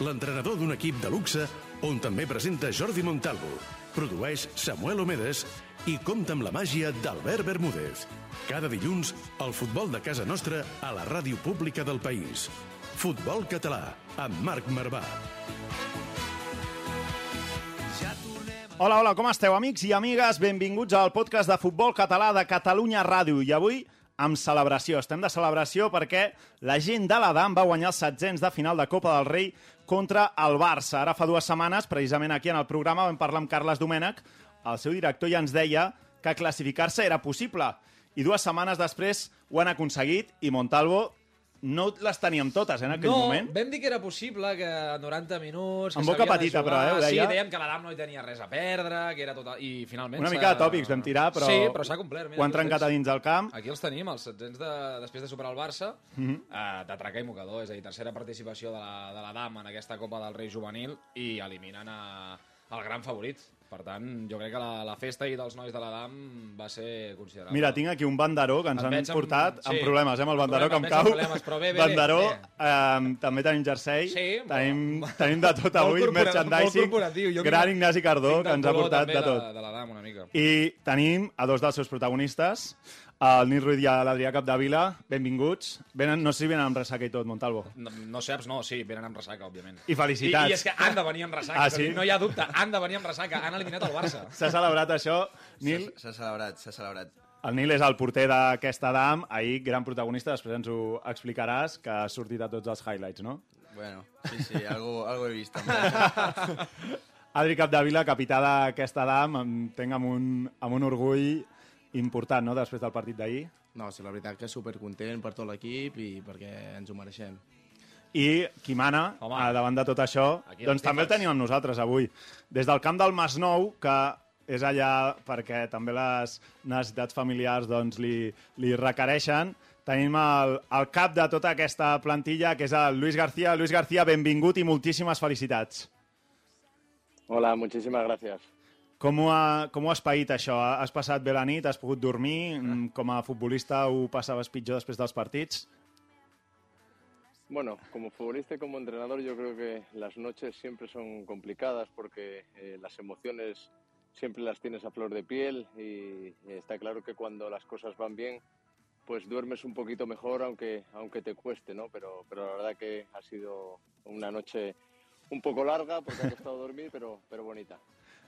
l'entrenador d'un equip de luxe on també presenta Jordi Montalvo, produeix Samuel Omedes i compta amb la màgia d'Albert Bermúdez. Cada dilluns, el futbol de casa nostra a la ràdio pública del país. Futbol Català, amb Marc Marvà. Hola, hola, com esteu, amics i amigues? Benvinguts al podcast de futbol català de Catalunya Ràdio. I avui, amb celebració. Estem de celebració perquè la gent de l'Adam va guanyar els setzents de final de Copa del Rei contra el Barça. Ara fa dues setmanes, precisament aquí en el programa, vam parlar amb Carles Domènech, el seu director ja ens deia que classificar-se era possible. I dues setmanes després ho han aconseguit i Montalvo no les teníem totes eh, en aquell no, moment. vam dir que era possible, que a 90 minuts... Que Amb boca petita, però, eh, ho deia. Sí, dèiem que l'Adam no hi tenia res a perdre, que era tot... I finalment... Una mica de tòpics vam tirar, però, Sí, però s'ha complert. Mira, ho han trencat a dins del camp. Aquí els tenim, els setzents de, després de superar el Barça, mm. -hmm. uh, de traca i mocador, és a dir, tercera participació de la, de la Dam en aquesta Copa del Rei Juvenil i eliminen a, el gran favorit. Per tant, jo crec que la, la festa i dels nois de la Dam va ser considerable. Mira, tinc aquí un banderó que ens han amb- portat amb, sí. problemes, eh, amb el Amb banderó que em cau. amb però bé, bé, banderó, bé. Eh, també tenim jersei, Sí, tenim, molt- tenim de tot avui, merchandising, gran Ignasi Cardó, que ens ha portat de tot. De, de una mica. I tenim a dos dels seus protagonistes, el Nil Ruiz i l'Adrià Capdevila, benvinguts. Venen, no sé si venen amb ressaca i tot, Montalvo. No, no saps, no, sí, venen amb ressaca, òbviament. I felicitats. I, I és que han de venir amb ressaca, Ah, sí? no hi ha dubte, han de venir amb ressaca, han eliminat el Barça. S'ha celebrat això. Nil, S'ha celebrat, s'ha celebrat. el Nil és el porter d'aquesta dam, ahir gran protagonista, després ens ho explicaràs, que ha sortit a tots els highlights, no? Bueno, sí, sí, algo, algo he vist també. Adri Capdevila, capità d'aquesta dam, entenc amb un, amb un orgull important, no?, després del partit d'ahir. No, sí, la veritat que supercontent per tot l'equip i perquè ens ho mereixem. I qui mana, Home. davant de tot això, Aquí doncs també el tenim amb nosaltres avui. Des del camp del Masnou, que és allà perquè també les necessitats familiars doncs, li, li requereixen, tenim el, el cap de tota aquesta plantilla, que és el Luis García. Luis García, benvingut i moltíssimes felicitats. Hola, muchísimas gracias. Com ho, ha, com ho has paït, això? Has passat bé la nit? Has pogut dormir? Mm, Com a futbolista ho passaves pitjor després dels partits? Bueno, como futbolista y como entrenador yo creo que las noches siempre son complicadas porque eh, las emociones siempre las tienes a flor de piel y está claro que cuando las cosas van bien pues duermes un poquito mejor aunque aunque te cueste, ¿no? Pero pero la verdad que ha sido una noche un poco larga porque ha costado dormir, pero pero bonita.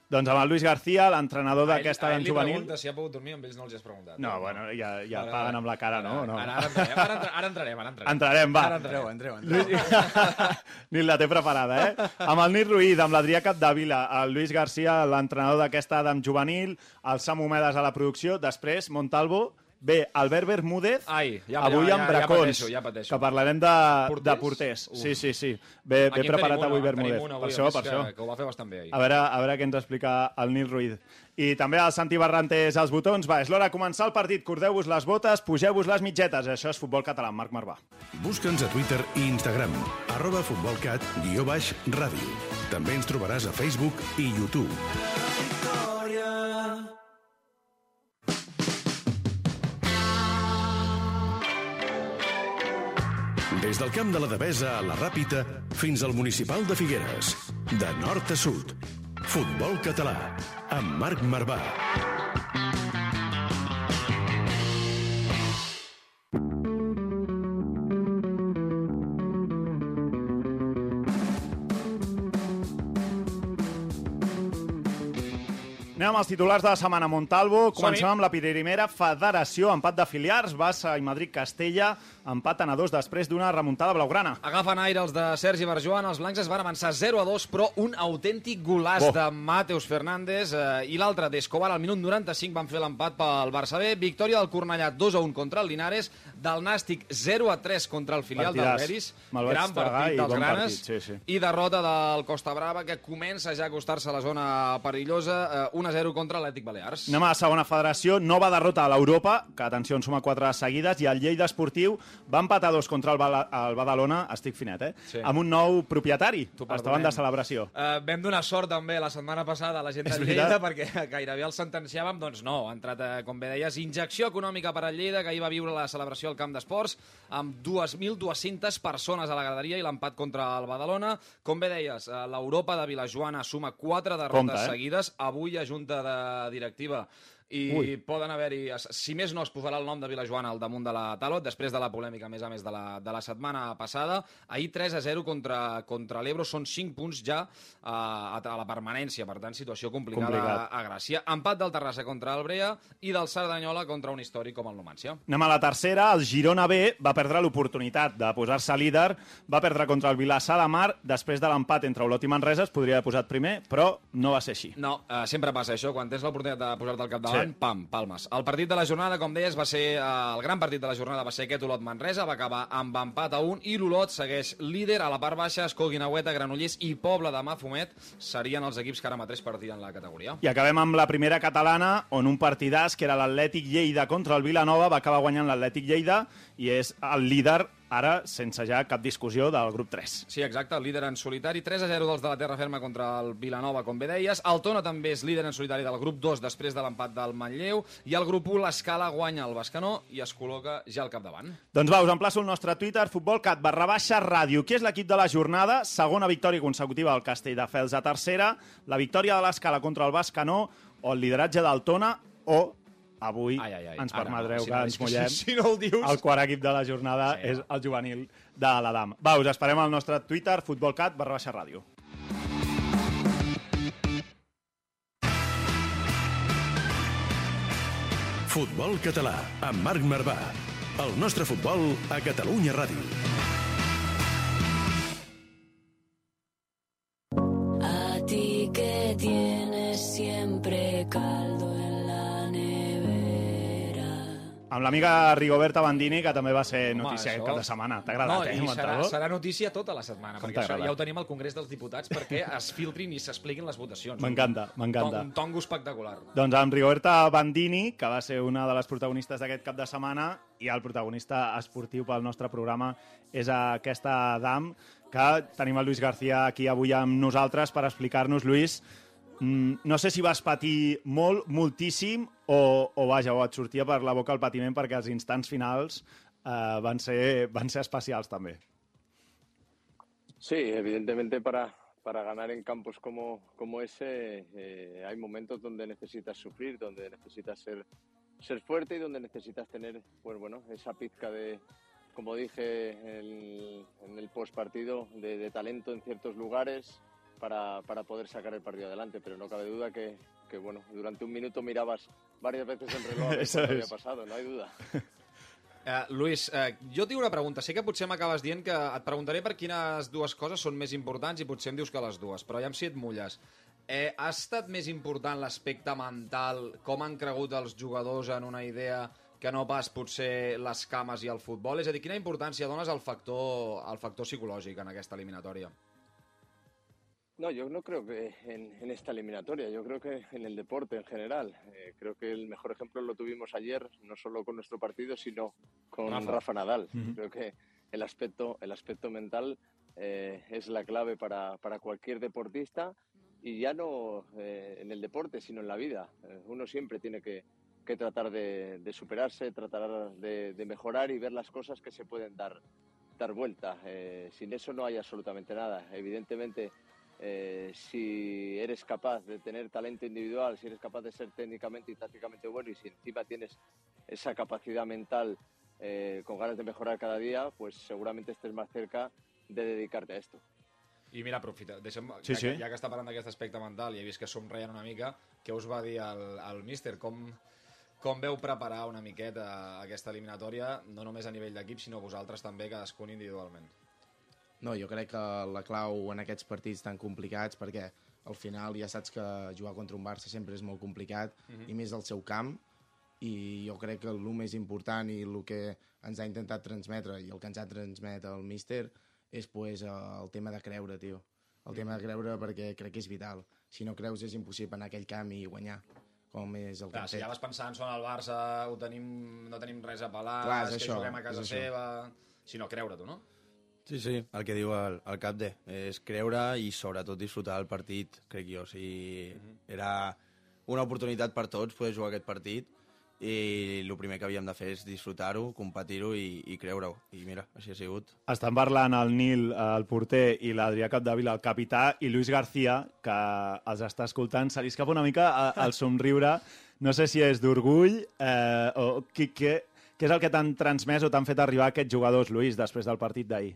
Doncs amb el Luis García, l'entrenador d'aquesta li juvenil... pregunta si ha pogut dormir, amb ells no els has preguntat. No, bueno, ja, ja Ara- paguen amb la cara, no? Ara, no. ara, ara, entrarem, ara, entra- ara entrarem, ara entrarem. Entrarem, va. Ara Entreu, entreu, entreu. Nil la té preparada, eh? Amb el Nil Ruiz, amb l'Adrià Capdevila, el Luis García, l'entrenador d'aquesta Adam juvenil, el Sam Homedes a la producció, després Montalvo, bé, Albert Bermúdez, Ai, ja- avui ja- amb ja- ja Bracons, pateixo, ja pateixo. que parlarem de porters. De Porters? Uf. Sí, sí, sí. Bé, bé Aquí preparat una, avui Bermúdez. una avui, per a això, per que, això. Que ho va fer bastant bé ahir. A veure, a veure què ens explica el Nil Ruiz. I també el Santi Barrantes als botons. Va, és l'hora de començar el partit. Cordeu-vos les botes, pugeu-vos les mitgetes. Això és Futbol Català, Marc Marvà. Busca'ns a Twitter i Instagram, arroba futbolcat, guió baix, ràdio. També ens trobaràs a Facebook i YouTube. Des del camp de la Devesa a la Ràpita fins al municipal de Figueres. De nord a sud. Futbol català. Amb Marc Marvà. Anem amb els titulars de la setmana Montalvo. Comencem amb la primera federació, empat d'afiliars, Barça i Madrid-Castella, empaten a dos després d'una remuntada blaugrana. Agafen aire els de Sergi Barjuan, els blancs es van avançar 0 a 2, però un autèntic golaç Oh. de Mateus Fernández eh, i l'altre d'Escobar al minut 95 van fer l'empat pel Barça B. Victòria del Cornellà 2 a 1 contra el Linares, del Nàstic 0 a 3 contra el filial Partidàs. del Beris. Gran partit dels bon granes. partit, sí, sí. I derrota del Costa Brava, que comença ja a acostar-se a la zona perillosa, eh, 1 a 0 contra l'Ètic Balears. Anem a la segona federació, nova derrota a l'Europa, que atenció, en suma quatre seguides, i el Lleida Esportiu va empatar dos contra el, Bala, el Badalona, estic finet, eh? Sí. Amb un nou propietari. Estaven de celebració. Uh, vam donar sort també la setmana passada a la gent de? Lleida perquè gairebé el sentenciàvem, doncs no, ha entrat, eh, com bé deies, injecció econòmica per al Lleida, que ahir va viure la celebració al camp d'esports amb 2.200 persones a la graderia i l'empat contra el Badalona. Com bé deies, eh, l'Europa de Vilajoana suma quatre derrotes Compte, eh? seguides, avui ha junta de directiva i Ui. poden haver-hi, si més no es posarà el nom de Vilajoana al damunt de la talot, després de la polèmica, a més a més, de la, de la setmana passada. Ahir 3 a 0 contra, contra l'Ebro, són 5 punts ja uh, a, a la permanència, per tant, situació complicada Complicat. a, a Gràcia. Empat del Terrassa contra el Brea i del Cerdanyola contra un històric com el Numancia. Anem a la tercera. El Girona B va perdre l'oportunitat de posar-se líder. Va perdre contra el Vilassar de Mar. Després de l'empat entre Olot i Manresa es podria haver posat primer, però no va ser així. No, uh, sempre passa això, quan tens l'oportunitat de posar-te al capdavant, Sí. Sí. pam, palmes. El partit de la jornada, com deies, va ser uh, el gran partit de la jornada va ser aquest Olot-Manresa, va acabar amb empat a un i l'Olot segueix líder a la part baixa, Escó, Guinaueta, Granollers i Pobla de Mafumet serien els equips que ara mateix partien la categoria. I acabem amb la primera catalana, on un partidàs, que era l'Atlètic Lleida contra el Vilanova, va acabar guanyant l'Atlètic Lleida i és el líder, ara, sense ja cap discussió, del grup 3. Sí, exacte, el líder en solitari, 3 a 0 dels de la Terra Ferma contra el Vilanova, com bé deies. El Tona també és líder en solitari del grup 2 després de l'empat del Manlleu i el grup 1 l'Escala guanya el Bascanó i es col·loca ja al capdavant. Doncs va, us emplaço al nostre Twitter, futbolcat barra baixa ràdio. Qui és l'equip de la jornada? Segona victòria consecutiva del Castelldefels a tercera, la victòria de l'Escala contra el Bascanó o el lideratge del Tona o avui Ai, ai, ai. ens Ara, permetreu si que no, ens mullem. si- si no el dius- El quart equip de la jornada Sí, és no. el juvenil de l'Adam. Va, us esperem al nostre Twitter, futbolcat barra baixa ràdio. Futbol català, amb Marc Marvà. El nostre futbol a Catalunya Ràdio. Amb l'amiga Rigoberta Bandini, que també va ser Home, notícia això- aquest cap de setmana. T'ha agradat, no, eh, i serà, serà notícia tota la setmana, Com perquè això ja ho tenim al Congrés dels Diputats perquè es filtrin i s'expliquin les votacions. M'encanta, m'encanta. Un tongo espectacular. Doncs amb Rigoberta Bandini, que va ser una de les protagonistes d'aquest cap de setmana, i el protagonista esportiu pel nostre programa és aquesta dam, que tenim el Lluís García aquí avui amb nosaltres per explicar-nos. Lluís, no sé si vas patir molt, moltíssim, o, o vaja, o et sortia per la boca el patiment perquè els instants finals eh, van, ser, van ser especials també. Sí, evidentemente para, para ganar en campos como, como ese eh, hay momentos donde necesitas sufrir, donde necesitas ser, ser fuerte y donde necesitas tener pues bueno, esa pizca de, como dije en, en el postpartido, de, de talento en ciertos lugares para, para poder sacar el partido adelante. Pero no cabe duda que, que bueno, durante un minuto mirabas varias veces el reloj a ver Eso había pasado, no hay duda. Uh, Luis, uh, jo tinc una pregunta. Sé que potser m'acabes dient que et preguntaré per quines dues coses són més importants i potser em dius que les dues, però ja si et mulles. Eh, ha estat més important l'aspecte mental, com han cregut els jugadors en una idea que no pas potser les cames i el futbol? És a dir, quina importància dones al factor, al factor psicològic en aquesta eliminatòria? No, yo no creo que en, en esta eliminatoria, yo creo que en el deporte en general. Eh, creo que el mejor ejemplo lo tuvimos ayer, no solo con nuestro partido, sino con Rafa. Rafa, Nadal. Creo que el aspecto, el aspecto mental eh, es la clave para, para cualquier deportista y ya no eh, en el deporte, sino en la vida. Uno siempre tiene que, que tratar de, de superarse, tratar de, de mejorar y ver las cosas que se pueden dar, dar vuelta. Sin eso no hay absolutamente nada. Evidentemente, eh, si eres capaz de tener talento individual, si eres capaz de ser técnicamente y tácticamente bueno y si encima tienes esa capacidad mental eh, con ganas de mejorar cada día, pues seguramente estés más cerca de dedicarte a esto. I mira, aprofita, deixa'm, Sí, ja, sí. Que, ja que està parlant d'aquest aspecte mental i he vist que somreien una mica, què us va dir el, el míster? Com, Com veu preparar una miqueta aquesta eliminatòria, no només a nivell d'equip, sinó vosaltres també, cadascun individualment? No, jo crec que la clau en aquests partits tan complicats, perquè al final ja saps que jugar contra un Barça sempre és molt complicat, Mhm. i més al seu camp, i jo crec que el més important i el que ens ha intentat transmetre i el que ens ha transmet el míster és pues, el tema de creure, tio. El tema de creure perquè crec que és vital. Si no creus és impossible anar a aquell camp i guanyar, com és el que Clar, hem si ja vas pensant, són el Barça, ho tenim, no tenim res a pelar, Clar, és és, que això, juguem a casa seva... Si no, creure-t'ho, no? Sí, sí, el que diu el, el Capde, és creure i sobretot disfrutar del partit, crec jo. O sigui, era una oportunitat per tots poder jugar aquest partit i el primer que havíem de fer és disfrutar-ho, competir-ho i, i creure-ho. I mira, així ha sigut. Estan parlant el Nil, el porter, i l'Adrià Capdevila, el capità, i Luis García, que els està escoltant. Se li escapa una mica eh, el somriure. No sé si és d'orgull eh, o qui, què, què és el que t'han transmès o t'han fet arribar aquests jugadors, Luis, després del partit d'ahir?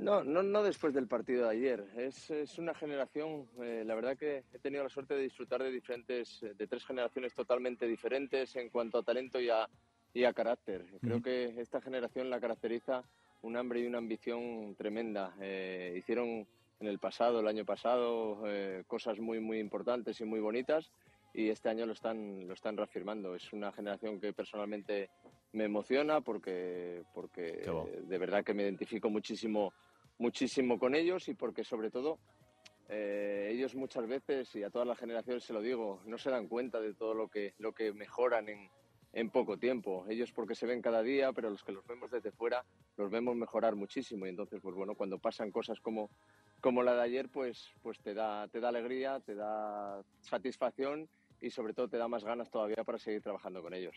No, no, no después del partido de ayer. Es, es una generación, eh, la verdad que he tenido la suerte de disfrutar de diferentes, de tres generaciones totalmente diferentes en cuanto a talento y a, y a carácter. Creo que esta generación la caracteriza un hambre y una ambición tremenda. Eh, hicieron en el pasado, el año pasado, eh, cosas muy, muy importantes y muy bonitas y este año lo están, lo están reafirmando. Es una generación que personalmente me emociona porque, porque eh, de verdad que me identifico muchísimo, muchísimo con ellos y porque sobre todo eh, ellos muchas veces, y a todas las generaciones se lo digo, no se dan cuenta de todo lo que, lo que mejoran en, poco tiempo. Ellos porque se ven cada día, pero los que los vemos desde fuera los vemos mejorar muchísimo. Y entonces, pues bueno, cuando pasan cosas como, como la de ayer, pues, pues te, da, te da alegría, te da satisfacción y sobre todo te da más ganas todavía para seguir trabajando con ellos.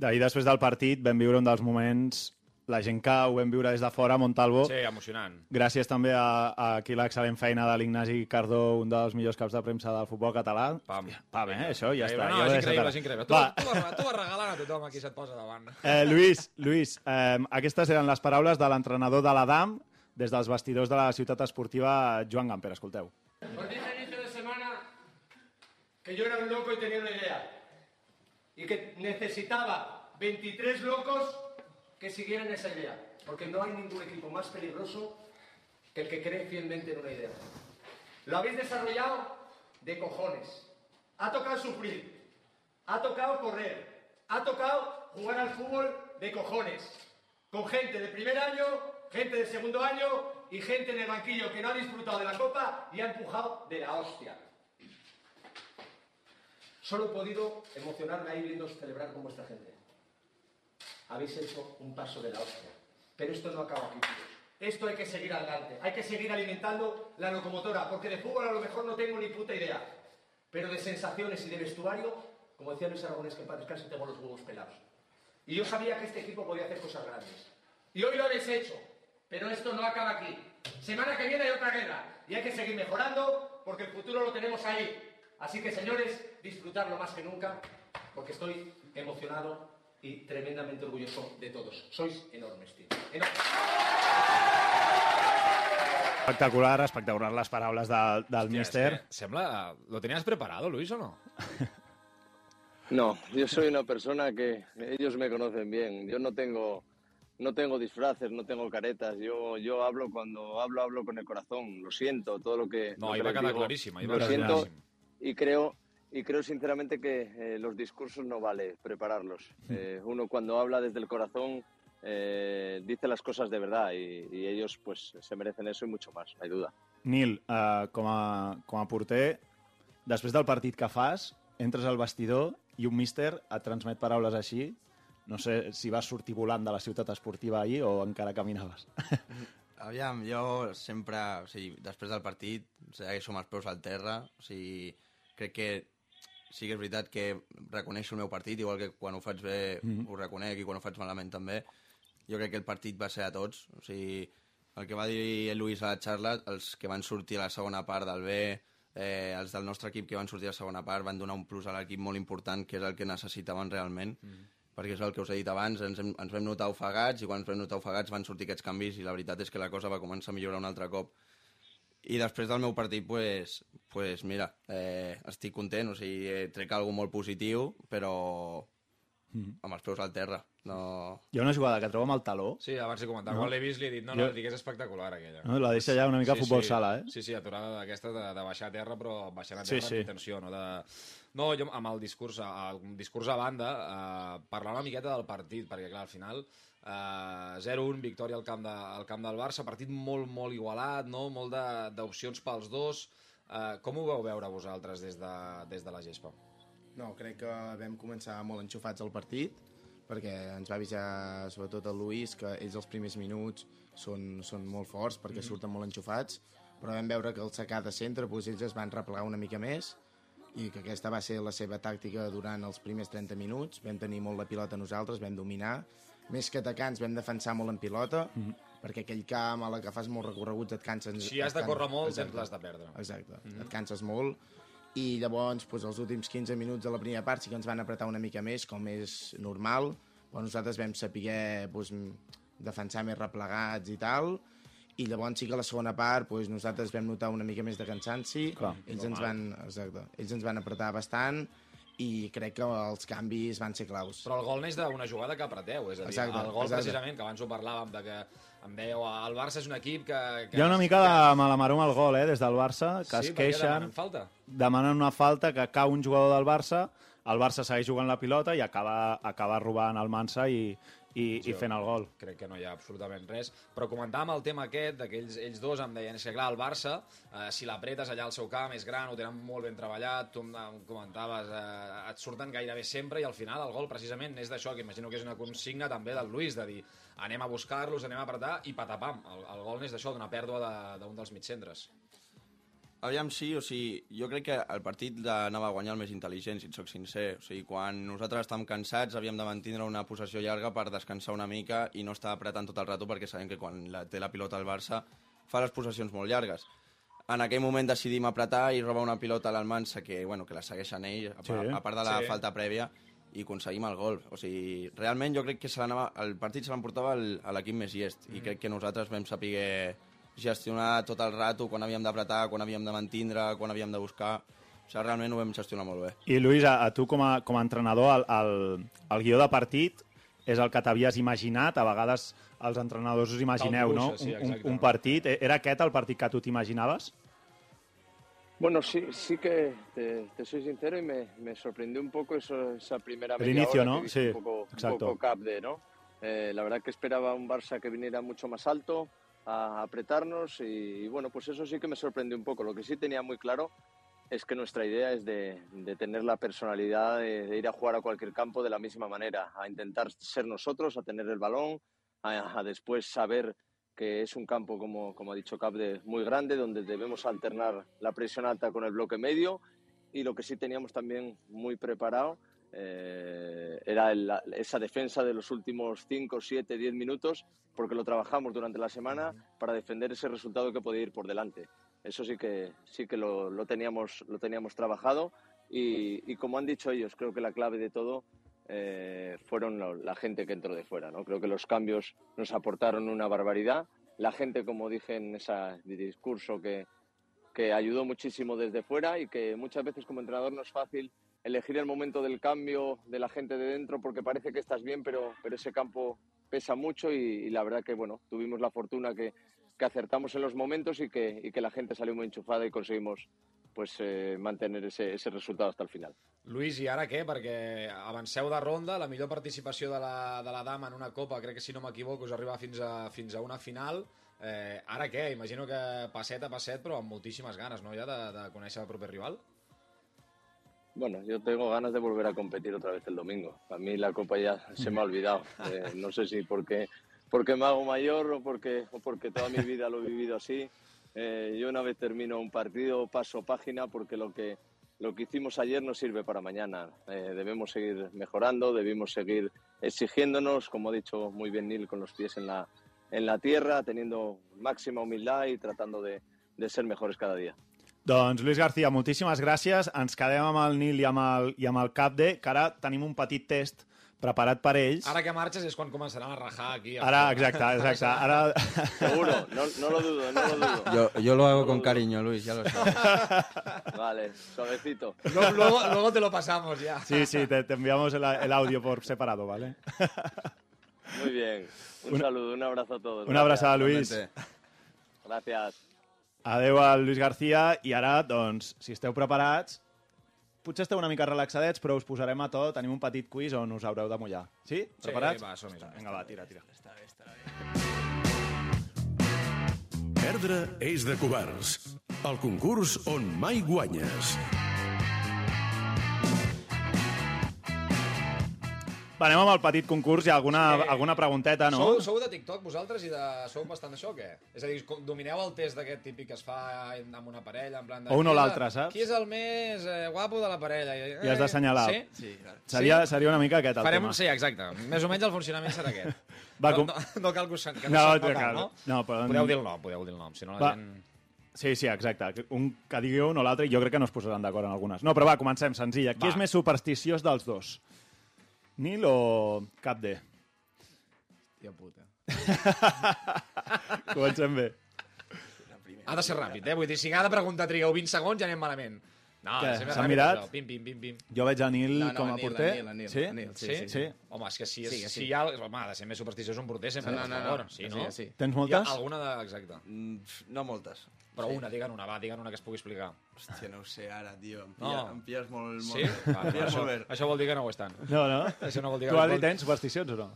D'ahir, després del partit, vam viure un dels moments, la gent que ho vam viure des de fora, a Montalvo. Sí, emocionant. Gràcies també a, a aquí l'excel·lent feina de l'Ignasi Cardó, un dels millors caps de premsa del futbol català. Pam. Pam, eh? Això ja està. No, ja ho és increïble, és increïble. ara. Tu, Va. tu, vas, tu vas regalant a tothom aquí se't posa davant. Eh, Lluís, Lluís eh, aquestes eren les paraules de l'entrenador de l'Adam des dels vestidors de la ciutat esportiva Joan Gamper. Escolteu. Os dije a inicio de semana que yo era un loco y tenía una idea. Y que necesitaba 23 locos que siguieran esa idea. Porque no hay ningún equipo más peligroso que el que cree fielmente en una idea. Lo habéis desarrollado de cojones. Ha tocado sufrir. Ha tocado correr. Ha tocado jugar al fútbol de cojones. Con gente de primer año, gente de segundo año y gente en el banquillo que no ha disfrutado de la copa y ha empujado de la hostia. Solo he podido emocionarme ahí viendo celebrar con vuestra gente. Habéis hecho un paso de la hostia. Pero esto no acaba aquí. Esto hay que seguir adelante. Hay que seguir alimentando la locomotora, porque de fútbol a lo mejor no tengo ni puta idea. Pero de sensaciones y de vestuario, como decía Luis Aragonés, que en paz descanse, tengo los huevos pelados. Y yo sabía que este equipo podía hacer cosas grandes. Y hoy lo habéis hecho. Pero esto no acaba aquí. Semana que viene hay otra guerra. Y hay que seguir mejorando porque el futuro lo tenemos ahí. Así que, señores, disfrutarlo más que nunca porque estoy emocionado y tremendamente orgulloso de todos. Sois enormes, tío. Enormes. Espectacular, espectacular les paraules del, del Hòstia, míster. és que Sembla... ¿Lo tenías preparado, Luis, o no? No, yo soy una persona que ellos me conocen bien. Yo no tengo, no tengo disfraces, no tengo caretas. Yo, yo hablo cuando hablo, hablo con el corazón. Lo siento, todo lo que. No, lo que iba a quedar clarísima, iba Lo siento y creo y creo sinceramente que eh, los discursos no vale prepararlos. Eh, uno cuando habla desde el corazón eh, dice las cosas de verdad y, y ellos pues se merecen eso y mucho más, no hay duda. Nil, eh, com, a, com a porter, després del partit que fas, entres al vestidor i un míster et transmet paraules així. No sé si vas sortir volant de la ciutat esportiva ahir o encara caminaves. Aviam, jo sempre, o sigui, després del partit, segueixo amb els peus al terra, o sigui, crec que sí que és veritat que reconeixo el meu partit, igual que quan ho faig bé Mhm. ho reconec i quan ho faig malament també. Jo crec que el partit va ser a tots, o sigui, el que va dir el Lluís a la xarra, els que van sortir a la segona part del B, eh, els del nostre equip que van sortir a la segona part van donar un plus a l'equip molt important, que és el que necessitaven realment, perquè és el que us he dit abans, ens, hem, ens vam notar ofegats i quan ens vam notar ofegats van sortir aquests canvis i la veritat és que la cosa va començar a millorar un altre cop. I després del meu partit, pues, pues mira, eh, estic content, o sigui, eh, trec alguna molt positiu, però Mhm. amb els peus al terra. No... Hi ha una jugada que troba amb el taló, Sí, abans he comentat. No. Quan l'he vist li he dit, no, Jo- no, dic, és espectacular aquella. no? la deixa ja una mica futbol sala, eh? Sí, sí, aturada d'aquesta de, de baixar a terra, però baixant a Sí, terra sí. amb intenció, no? De... No, jo amb el discurs, el discurs a banda, eh, parlar una miqueta del partit, perquè clar, al final eh, 0-1, victòria al camp, de, al camp del Barça, partit molt, molt igualat, no? molt de- d'opcions pels dos. Eh, com ho veu veure vosaltres des de, des de la gespa? No, crec que vam començar molt enxufats al partit, perquè ens va avisar sobretot el Luis que ells els primers minuts són, són molt forts perquè Mhm. surten molt enxufats, però vam veure que al sacar de centre doncs, ells es van replegar una mica més i que aquesta va ser la seva tàctica durant els primers 30 minuts. Vam tenir molt la pilota nosaltres, vam dominar. Més que atacants, vam defensar molt en pilota, Mhm. perquè aquell camp a la que fas molts recorreguts et canses... Si has de córrer molt, Exacte. l'has de perdre. Exacte, mm -hmm. et canses molt i llavors doncs, els últims 15 minuts de la primera part sí que ens van apretar una mica més, com és normal, però nosaltres vam saber doncs, defensar més replegats i tal, i llavors sí que a la segona part doncs, nosaltres vam notar una mica més de cansanci, Clar, ells, ens van, exacte, ells ens van apretar bastant i crec que els canvis van ser claus. Però el gol neix d'una jugada que apreteu, és a dir, Exacte, el gol exacte. precisament, que abans ho parlàvem, de que em dèieu, el Barça és un equip que... que Hi ha una mica de malamaró amb el gol, eh, des del Barça, que sí, es queixen, demanen falta. demanen una falta, que cau un jugador del Barça, el Barça segueix jugant la pilota i acaba, acaba robant el Mansa i, i, i fent el gol. Crec que no hi ha absolutament res. Però comentàvem el tema aquest, de que ells, ells dos em deien, és que clar, el Barça, eh, si l'apretes allà al seu camp, és gran, ho tenen molt ben treballat, tu em, comentaves, eh, et surten gairebé sempre i al final el gol precisament és d'això, que imagino que és una consigna també del Luis, de dir, anem a buscar-los, anem a apretar i patapam. El, el gol neix d'això, d'una pèrdua de- d'un dels mitcentres. Aviam, sí, o sigui, jo crec que el partit anava a guanyar el més intel·ligent, si et soc sincer. O sigui, quan nosaltres estàvem cansats havíem de mantindre una possessió llarga per descansar una mica i no estar apretant tot el rato perquè sabem que quan la, té la pilota el Barça fa les possessions molt llargues. En aquell moment decidim apretar i robar una pilota a l'Almansa que, bueno, que la segueixen ells, a, Sí. a part de la Sí. falta prèvia, i aconseguim el gol. O sigui, realment jo crec que se el partit se l'emportava el- a l'equip més llest i crec que nosaltres vam saber gestionar tot el rato, quan havíem d'apretar, quan havíem de mantindre, quan havíem de buscar... O sigui, realment ho vam gestionar molt bé. I Lluís, a, a tu com a, com a entrenador, el, el, el guió de partit és el que t'havies imaginat, a vegades els entrenadors us imagineu, no? sí, un, un, un partit, era aquest el partit que tu t'imaginaves? Bueno, sí, sí que te, te soy sincero y me, me sorprendió un poco eso, esa primera El media inicio, hora ¿no? que Sí, un poco, un exacto. poco Capde, ¿no? Eh, la verdad que esperaba un Barça que viniera mucho más alto a apretarnos y, bueno, pues eso sí que me sorprendió un poco. Lo que sí tenía muy claro es que nuestra idea es de, tener la personalidad de, ir a jugar a cualquier campo de la misma manera, a intentar ser nosotros, a tener el balón, a, después saber que es un campo, como, como ha dicho Capde, muy grande, donde debemos alternar la presión alta con el bloque medio. Y lo que sí teníamos también muy preparado eh, era esa defensa de los últimos 5, 7, 10 minutos, porque lo trabajamos durante la semana para defender ese resultado que podía ir por delante. Eso sí que, sí que lo, teníamos, lo teníamos trabajado. Y, como han dicho ellos, creo que la clave de todo eh, fueron la gente que entró de fuera. ¿no? Creo que los cambios nos aportaron una barbaridad. La gente, como dije en ese discurso, que, que ayudó muchísimo desde fuera y que muchas veces como entrenador no es fácil elegir el momento del cambio de la gente de dentro porque parece que estás bien, pero, pero ese campo pesa mucho y, y la verdad que bueno, tuvimos la fortuna que, que acertamos en los momentos y que, y que la gente salió muy enchufada y conseguimos pues eh, ese, ese resultado hasta el final. Lluís, i ara què? Perquè avanceu de ronda, la millor participació de la, de la dama en una copa, crec que si no m'equivoco us arriba fins a, fins a una final. Eh, ara què? Imagino que passet a passet, però amb moltíssimes ganes, no, ja, de, de conèixer el proper rival? Bueno, yo tengo ganas de volver a competir otra vez el domingo. A mí la Copa ya se me ha olvidado. Eh, no sé si porque, porque me hago mayor o porque, o porque toda mi vida lo he vivido así. Eh, yo una vez termino un partido paso página porque lo que, lo que hicimos ayer no sirve para mañana. Eh, debemos seguir mejorando, debemos seguir exigiéndonos, como ha dicho muy bien Neil, con los pies en la, en la tierra, teniendo máxima humildad y tratando de, de ser mejores cada día. Doncs, Lluís García, moltíssimes gràcies. Ens quedem amb el Nil i amb el, i amb el Capde, que ara tenim un petit test preparat per ells. Ara que marxes és quan començaran a rajar aquí. a Ara, exacte, exacte. Ara... Seguro, no, no lo dudo, no lo dudo. Yo, yo lo hago con cariño, Luis, ya lo sabes. Vale, suavecito. Luego, luego, luego te lo pasamos ya. Sí, sí, te, te enviamos el, el audio por separado, ¿vale? Muy bien. Un Una- saludo, un abrazo a todos. Una abraçada, Gracias. Luis. Gracias. Adeu al Lluís García i ara, doncs, si esteu preparats, potser esteu una mica relaxadets, però us posarem a to. Tenim un petit quiz on us haureu de mullar. Sí? Preparats? va, som-hi. Vinga, va, tira, tira. Perdre és de covards. El concurs on mai guanyes. Va, anem amb el petit concurs. Hi ha alguna, Sí. alguna pregunteta, no? Sou, sou de TikTok vosaltres i de... sou bastant d'això o què? És a dir, domineu el test d'aquest típic que es fa amb una parella, en plan de... O un o qui és l'altre, el- saps? Qui és el més eh, guapo de la parella? I, I has d'assenyalar. Sí? Sí, claro. Seria, seria una mica aquest el Farem, tema. sí, exacte. Més o menys el funcionament serà aquest. Va, no, com- no, no cal que us... Que No, no, no cal, no? No, però- Podeu dir el nom, podeu dir el nom, si no la Va. gent... Sí, sí, exacte. Un que digui un o l'altre, i jo crec que no es posaran d'acord en algunes. No, però va, comencem, senzilla. Qui Va. és més supersticiós dels dos? Nil o Capde? Tia puta. Comencem bé. Ha de ser ràpid, eh? Vull dir, si cada pregunta trigueu 20 segons ja anem malament. No, Què? ha de ser més S'han ràpid, mirat? Pim, pim, pim, pim. Jo veig a Nil No, no, com a Nil, porter. Nil, Nil, sí? Nil, Sí? sí, sí. Home, és que si, és, Sí, que sí. si hi ha... Home, ha de ser més supersticiós un porter sempre, No, no, no, no. Sí, Que no? sí, que sí. Tens Hi ha moltes? alguna de... Exacte. Mm, no moltes. Però Sí. una, digue'n una, va, digue'n una que es pugui explicar. Hòstia, no ho sé ara, tio. Em, No. pilla, em pilles molt, molt Sí? bé. Va, això, això vol dir que no ho és tant. No, no? Això no vol dir Tu, que... Adri, vol- tens supersticions o no?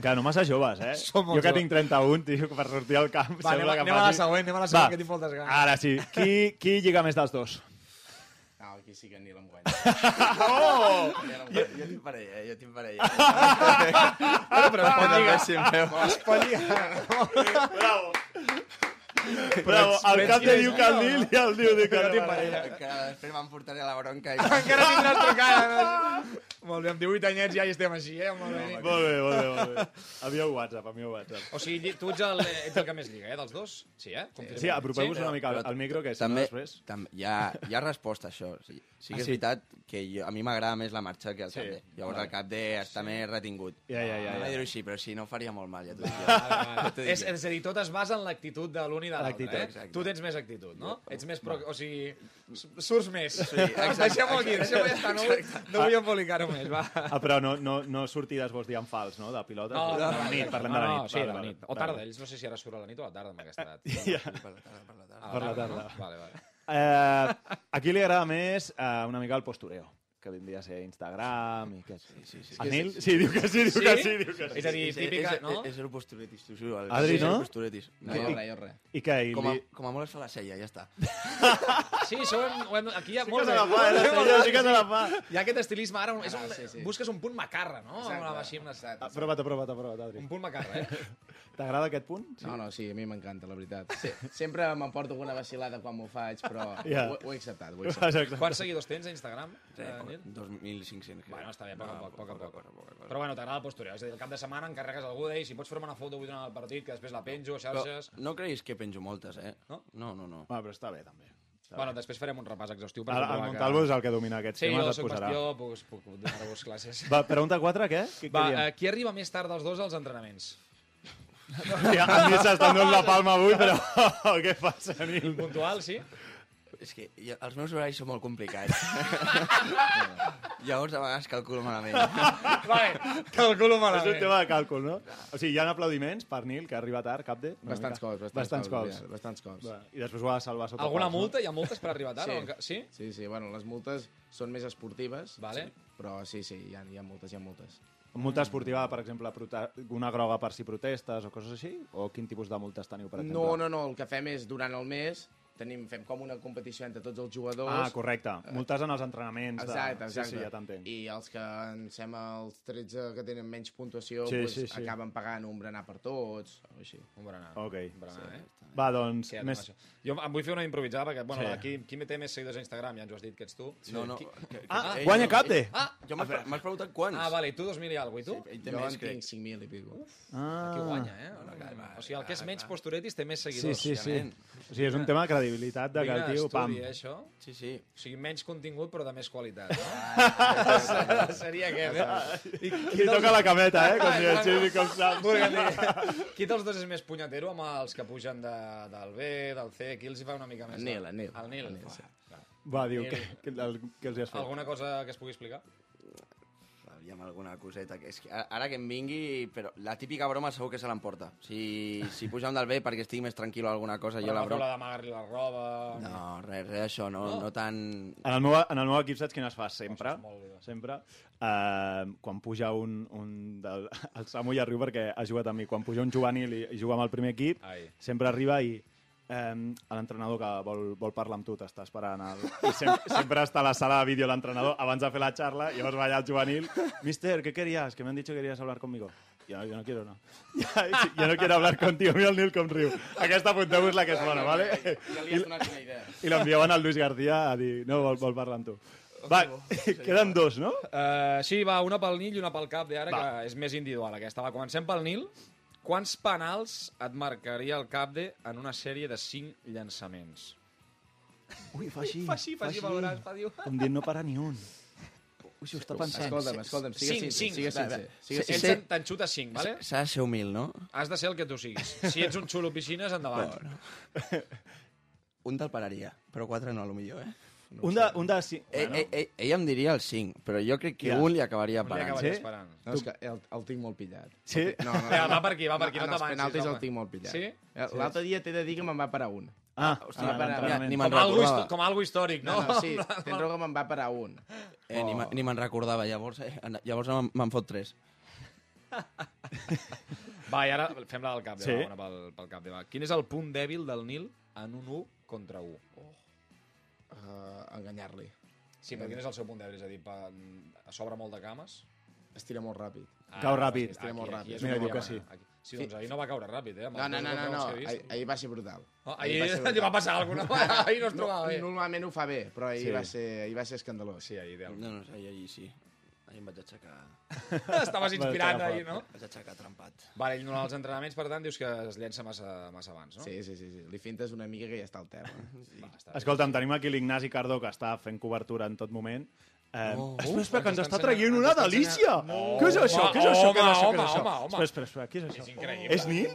Que no massa joves, eh? Som jo que joves. tinc 31, tio, per sortir al camp Va, anem, que anem a la següent, anem a la següent, Va. que tinc moltes ganes. Ara sí. Qui, qui lliga més dels dos? No, aquí sí que Nil em guanya. Oh! Jo, jo tinc parella, eh? jo tinc parella. Bueno, però es pot lligar. sempre. Es pot lligar. Bravo! Bravo, el cap te diu que el Nil i el diu que Jo no. tinc parella. Encara després m'emportaré a la bronca. I... Encara tindràs trucada. No? Molt bé, amb 18 anyets ja hi estem així, eh? Molt bé. Molt bé, molt bé, molt bé. Envieu WhatsApp, envieu WhatsApp. O sigui, tu ets el, ets el que més lliga, eh, dels dos? Sí, eh? Sí, apropeu-vos Sí? una mica al, al micro, que si també, no després... també hi, ha, hi ha resposta a això. Sí, sí que Ah, és sí? veritat que jo, a mi m'agrada més la marxa que el Sí. cap. Llavors Vale. el cap D està més retingut. Ja, ja, ja, a ja. dir-ho així, però si no faria molt mal, ja t'ho dic. és, és a dir, tot es basa en l'actitud de l'un i de l'altre, L'actitud, eh? exacte. Tu tens més actitud, no? Ets més pro... O sigui, surts més. Sí, Deixem-ho aquí, deixem-ho ja està. No, vull- no vull embolicar-ho més, va. Ah, però no, no, no sortides, vols dir, en fals, no?, de pilota? No, de no, la nit, no, parlem no, de la no, nit. sí, Vale, de la nit. O tarda, ells no sé si ara surt a la nit o a la tarda amb aquesta edat. Ja. Per la tarda, per la tarda. A Per la tarda. No? Vale, vale. Eh, a qui li agrada més eh, una mica el postureo? Que vindria a ser Instagram i què? Sí, sí, sí. A Nil? Sí, diu que sí, diu Sí? que sí, diu que sí. És a dir, típica, és, no? És, és el posturetis, t'ho juro. el- Adri, és el no? No, Jo no, res, jo res. I què? Com, a, com a molt es fa la cella, ja està. Sí, això ho hem, ho hem, aquí hi ha Sí molt que se bé. la fa, eh, sí que se la fa. Hi ha aquest estilisme ara, és un, Ah, sí, sí. busques un punt macarra, no? Exacte. Així, una, Ah, Prova-te, prova-te, prova-te, Adri. un punt macarra, eh? T'agrada aquest punt? No, no, sí, a mi m'encanta, la veritat. Sí, sempre m'emporto alguna vacilada quan m'ho faig, però Ja. ho, ho he acceptat, ho he acceptat. Exacte. Quants seguidors tens a Instagram? Eh, Nil? 2.500. crec. Bueno, està bé, a poc a No, poc, poc a poc. Però bueno, t'agrada el postureo. És a dir, el cap de setmana encarregues algú d'ell, si pots fer una foto avui durant el partit, que després la penjo a Però xarxes... no creguis que penjo moltes, eh? No? No, no, no. Va, però està bé, també. Bueno, després farem un repàs exhaustiu per El, el Montalvo és el que domina aquests Sí, temes, jo et soc posarà. bastió, puc, puc donar-vos classes. Va, pregunta 4, què? Què, Va, què diem? eh, qui arriba més tard dels dos als entrenaments? Ja, a mi s'estan donant la palma avui, però què passa, Nil? Puntual, sí? És que ja, els meus horaris són molt complicats. Llavors a vegades calculo malament. Vale, calculo És un malament. tema de càlcul, no? O sigui, hi ha aplaudiments per Nil, que arriba tard, cap de... Bastants mica. cops, bastants, Bastants cops. cops. Bastants cops. Va, I després ho ha de salvar sota Alguna no? multa? Hi ha multes per arribar tard? Sí. o Sí? Sí, sí, bueno, les multes són més esportives, Vale. sí, però sí, sí, hi ha, hi ha multes, hi ha multes. Multa esportiva, per exemple, una groga per si protestes o coses així? O quin tipus de multes teniu, per exemple? No, no, no, el que fem és, durant el mes, tenim, fem com una competició entre tots els jugadors. Ah, correcte. Multes en els entrenaments. Exacte, de... exacte. Sí, sí, ja t'entenc. I els que ens sembla els 13 que tenen menys puntuació Sí, doncs, sí, sí. acaben pagant un berenar per tots, o així. Un berenar. Ok. Un berenar, eh? Va, doncs, Sí, més... Jo em vull fer una improvisada, perquè, bueno, Sí. sí. aquí, qui té més seguidors a Instagram, ja ens ho has dit que ets tu. No, no. Qui... que- que- Ah, ell guanya no- Capde! ell- Ah, Jo m'has pre- m'has preguntat quants. ah, vale, i tu 2.000 i alguna cosa, i tu? Ell té Jo més, en crec. tinc 5.000 i pico. Ah. Qui guanya, eh? O sigui, el que és menys posturetis té més Sí, seguidors. sí, sí. òbviament. O sigui, és un tema credi credibilitat de que el tio, pam. eh, això. Sí, sí. O sigui, menys contingut, però de més qualitat. No? Seria aquest, eh? I Li toca la cameta, eh? Com si el Xavi, com saps. Qui dels dos és més punyetero amb els que pugen de, del B, del C? Qui els hi fa una mica més? El Nil, el Nil. El Nil. El Nil, sí. Va, Va, diu, que, que, el, que els hi has fet? Alguna cosa que es pugui explicar? Aviam alguna coseta. Que és que ara- que em vingui... Però la típica broma segur que se l'emporta. Si, si puja un del B perquè estigui més tranquil o alguna cosa, jo la la broma... d'amagar-li la roba... No, res, res d'això, no, No? no tan... En el, meu, en el meu equip saps quines fas sempre? Ostres, molt bé. Sempre. Uh, quan puja un, un del... El Samu ja riu perquè ha jugat amb mi. Quan puja un juvenil i, i juga amb el primer equip, Ai. sempre arriba i um, l'entrenador que vol, vol parlar amb tu t'està esperant. El... I sempre, sempre està a la sala de vídeo l'entrenador abans de fer la xarra, i llavors va allà el juvenil. Mister, ¿qué querías? Que me han dicho que querías hablar conmigo. Yo, yo no quiero, no. Ja, sí, yo no quiero hablar contigo. Mira el Nil com riu. Aquesta apunteu-vos-la que és bona, ¿vale? Ja li has donat una idea. I l'enviaven al Luis García a dir, no, vol, vol parlar amb tu. Va, queden dos, no? Uh, sí, va, una pel Nil i una pel cap d'ara, que és més individual aquesta. Va, comencem pel Nil. Quants penals et marcaria el Capde en una sèrie de 5 llançaments? Ui, fa així. Fa així, fa així, pel braç, fa, diu. Com dient, no para ni un. Ui, si ho està pensant. Escolta'm, escolta'm, sigue Cinc, sincer, cinc. sigue Va, va. sincer. Sigue Ells sincer. te'n- te'n xuta 5, vale? S'ha de ser humil, no? Has de ser el que tu siguis. Si ets un xulo piscines, endavant. Bueno. Un te'l pararia, però quatre no, a lo millor, eh? Un de, un de cinc. Ell, Bueno, ell, ell, ell em diria el 5, però jo crec que Ja. un li acabaria Un li parant. acabaria Sí? esperant. No, és que el, el tinc molt pillat. Sí? No, no, Vinga, va per aquí, va per aquí, no en els t'avancis, penaltis home. el tinc molt pillat. Sí? Eh, L'altre dia t'he de dir que me'n va parar un. Ah, Hòstia, ah, l'entrenament. ni Com algo, com algo històric, no? No, no, sí, tens raó que me'n va parar un. Eh, ni, me- ni me'n recordava, llavors, eh, llavors me'n- fot tres. Va, i ara fem la del cap, Sí. sí. va, una pel, pel cap. Va. Quin és el punt dèbil del Nil en un 1 contra 1? Oh. Uh, Enganyar-li. Sí, però quin és el seu punt dèbil? És a dir, pa, a sobre molt de cames? Estira molt ràpid. Cau ràpid. Estira molt ràpid. Mira, diu que sí. Aquí. Sí, doncs ahir no va caure ràpid, eh? amb No, no, no, no, no. Ahir, ahir va ser brutal. Oh, Ahir va ahir va brutal. passar alguna cosa. Ahir no es trobava bé. Normalment ho fa bé, però ahir, Sí. va, ser, ahir va ser escandalós. Sí, ahir, ideal. No, no, ahir, ahir sí. Ahir em vaig aixecar, Estaves inspirant ahir, no? vaig aixecar trampat. Vale, ell durant els entrenaments, per tant, dius que es llença massa, massa abans, no? Sí, sí, sí, sí. Li fintes una mica que ja està al terra. Va, està bé. Escolta'm, tenim aquí l'Ignasi Cardó, que està fent cobertura en tot moment. Eh, Oh. espera, espera, que ens està traient una delícia! ensenyant- Què és això? Home, Què és això? Què és home, això? Home, això? home, home. Espera, espera, espera, què és això? És increïble. És Nil?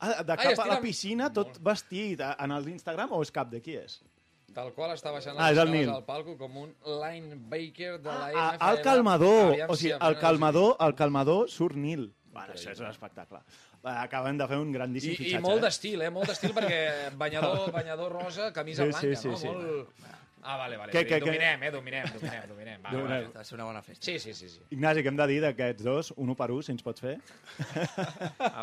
Ah, de Ai, cap a estira- la piscina, tot vestit. En el d'Instagram o és cap de qui és? Tal qual està baixant Ah, les el escales Nil. al palco com un linebacker de la Ah, NFL. el calmador. Aviam O si sigui, el calmador, el calmador surt Nil. Bueno, això és un espectacle. Va, Acaben de fer un grandíssim I, fitxatge. I molt eh? d'estil, eh? Molt d'estil perquè banyador, banyador rosa, camisa Sí, blanca, sí, sí, no? sí. Molt... Ah, vale, vale. Què, què? dominem, eh? Dominem, dominem, dominem. Va, Dominem. va, Ha de ser una bona festa. Sí, sí, sí. sí. Ignasi, què hem de dir d'aquests dos? Un per un, si ens pots fer?